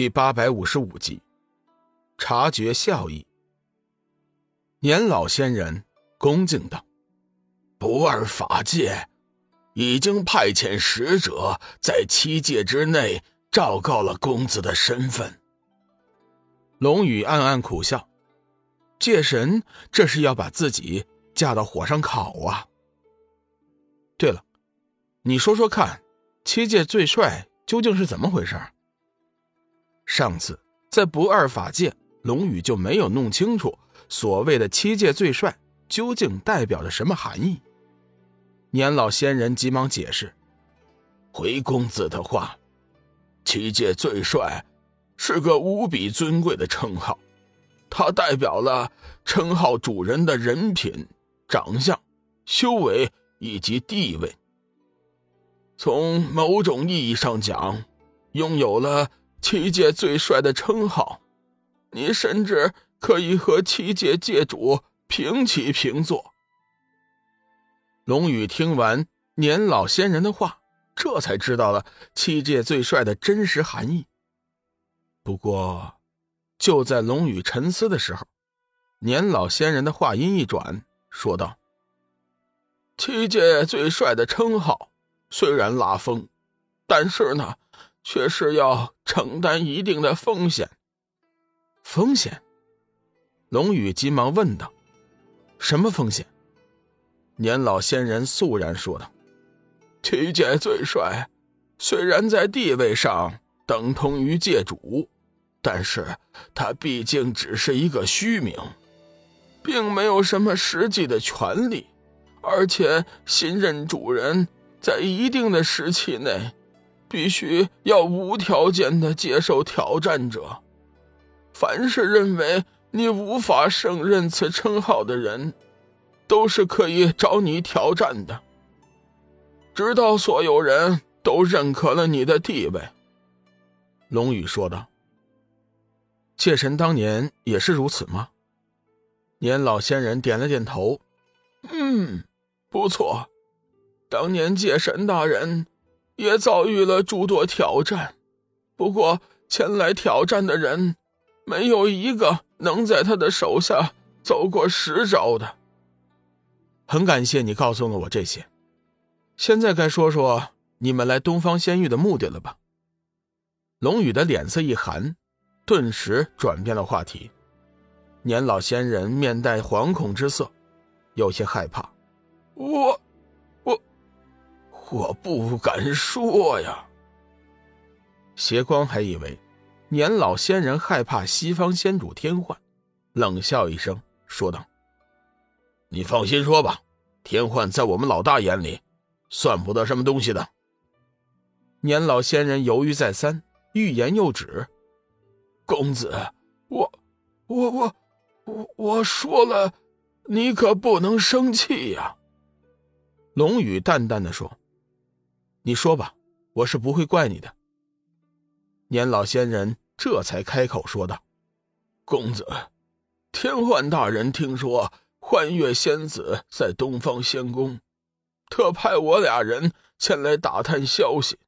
第八百五十五集，察觉笑意。年老仙人恭敬道：“不二法界已经派遣使者在七界之内昭告了公子的身份。”龙宇暗暗苦笑：“界神这是要把自己架到火上烤啊！”对了，你说说看，七界最帅究竟是怎么回事？上次在不二法界，龙宇就没有弄清楚所谓的七界最帅究竟代表着什么含义。年老仙人急忙解释：“回公子的话，七界最帅是个无比尊贵的称号，它代表了称号主人的人品、长相、修为以及地位。从某种意义上讲，拥有了。”七界最帅的称号，你甚至可以和七界界主平起平坐。龙宇听完年老仙人的话，这才知道了七界最帅的真实含义。不过，就在龙宇沉思的时候，年老仙人的话音一转，说道：“七界最帅的称号虽然拉风，但是呢？”却是要承担一定的风险。风险？龙宇急忙问道：“什么风险？”年老仙人肃然说道：“七界最帅，虽然在地位上等同于界主，但是他毕竟只是一个虚名，并没有什么实际的权利，而且新任主人在一定的时期内。”必须要无条件的接受挑战者。凡是认为你无法胜任此称号的人，都是可以找你挑战的。直到所有人都认可了你的地位。”龙宇说道。“界神当年也是如此吗？”年老仙人点了点头。“嗯，不错。当年界神大人。”也遭遇了诸多挑战，不过前来挑战的人，没有一个能在他的手下走过十招的。很感谢你告诉了我这些，现在该说说你们来东方仙域的目的了吧？龙宇的脸色一寒，顿时转变了话题。年老仙人面带惶恐之色，有些害怕。我。我不敢说呀。邪光还以为年老仙人害怕西方仙主天幻，冷笑一声说道：“你放心说吧，天幻在我们老大眼里，算不得什么东西的。”年老仙人犹豫再三，欲言又止：“公子，我、我、我、我我说了，你可不能生气呀。”龙宇淡淡的说。你说吧，我是不会怪你的。年老仙人这才开口说道：“公子，天幻大人听说幻月仙子在东方仙宫，特派我俩人前来打探消息，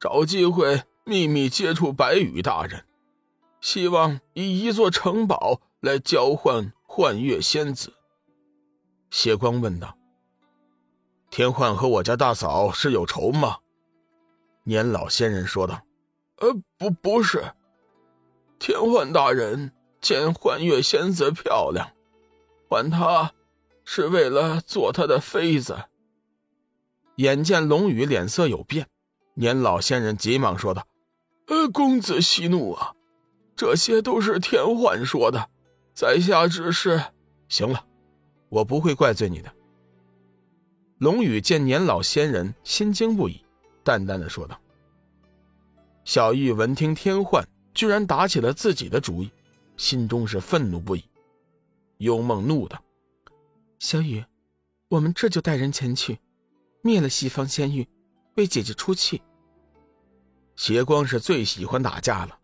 找机会秘密接触白羽大人，希望以一座城堡来交换幻月仙子。”邪光问道。天焕和我家大嫂是有仇吗？年老仙人说道：“呃，不，不是。天焕大人见幻月仙子漂亮，唤她是为了做她的妃子。”眼见龙宇脸色有变，年老仙人急忙说道：“呃，公子息怒啊，这些都是天焕说的，在下只是……行了，我不会怪罪你的。”龙宇见年老仙人心惊不已，淡淡的说道：“小玉闻听天幻居然打起了自己的主意，心中是愤怒不已。”幽梦怒道：“小雨，我们这就带人前去，灭了西方仙域，为姐姐出气。”邪光是最喜欢打架了，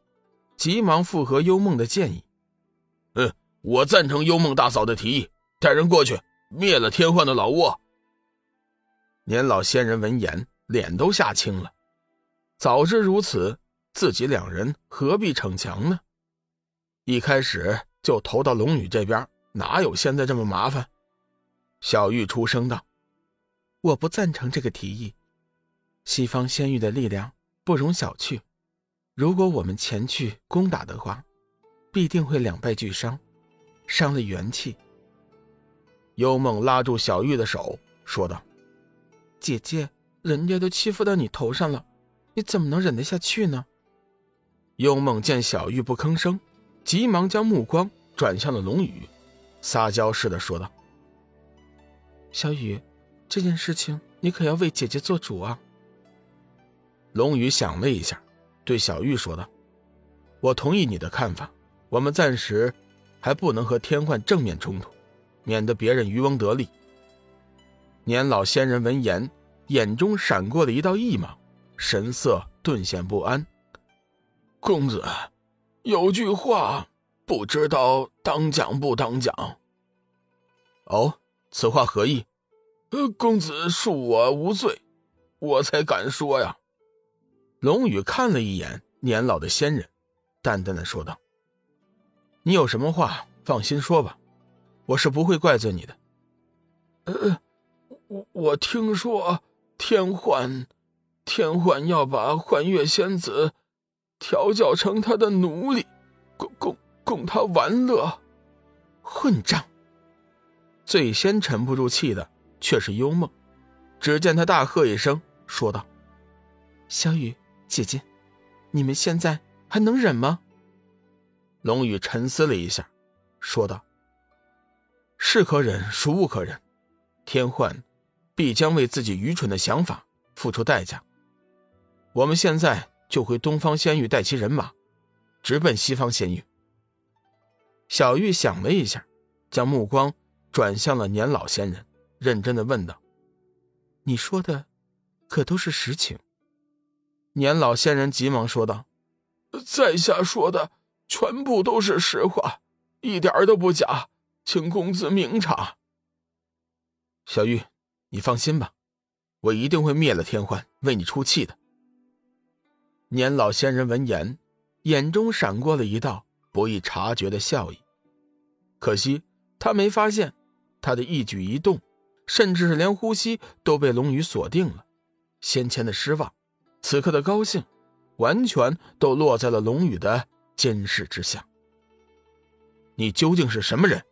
急忙附和幽梦的建议：“嗯，我赞成幽梦大嫂的提议，带人过去灭了天幻的老窝。”年老仙人闻言，脸都吓青了。早知如此，自己两人何必逞强呢？一开始就投到龙女这边，哪有现在这么麻烦？小玉出声道：“我不赞成这个提议。西方仙域的力量不容小觑，如果我们前去攻打的话，必定会两败俱伤，伤了元气。”幽梦拉住小玉的手，说道：“姐姐，人家都欺负到你头上了，你怎么能忍得下去呢？”幽梦见小玉不吭声。急忙将目光转向了龙宇，撒娇似的说道：“小雨，这件事情你可要为姐姐做主啊。”龙宇想了一下，对小玉说道：“我同意你的看法，我们暂时还不能和天幻正面冲突，免得别人渔翁得利。”年老仙人闻言，眼中闪过了一道异芒，神色顿显不安。公子。有句话，不知道当讲不当讲。哦，此话何意？呃，公子恕我无罪，我才敢说呀。龙宇看了一眼年老的仙人，淡淡的说道：“你有什么话，放心说吧，我是不会怪罪你的。”呃，我我听说天幻，天幻要把幻月仙子。调教成他的奴隶，供供供他玩乐，混账！最先沉不住气的却是幽梦，只见他大喝一声，说道：“小雨姐姐，你们现在还能忍吗？”龙宇沉思了一下，说道：“是可忍，孰不可忍？天幻必将为自己愚蠢的想法付出代价。我们现在。”就回东方仙域带齐人马，直奔西方仙域。小玉想了一下，将目光转向了年老仙人，认真的问道：“你说的，可都是实情？”年老仙人急忙说道：“在下说的全部都是实话，一点都不假，请公子明察。”小玉，你放心吧，我一定会灭了天欢，为你出气的。年老仙人闻言，眼中闪过了一道不易察觉的笑意。可惜他没发现，他的一举一动，甚至是连呼吸都被龙宇锁定了。先前的失望，此刻的高兴，完全都落在了龙宇的监视之下。你究竟是什么人？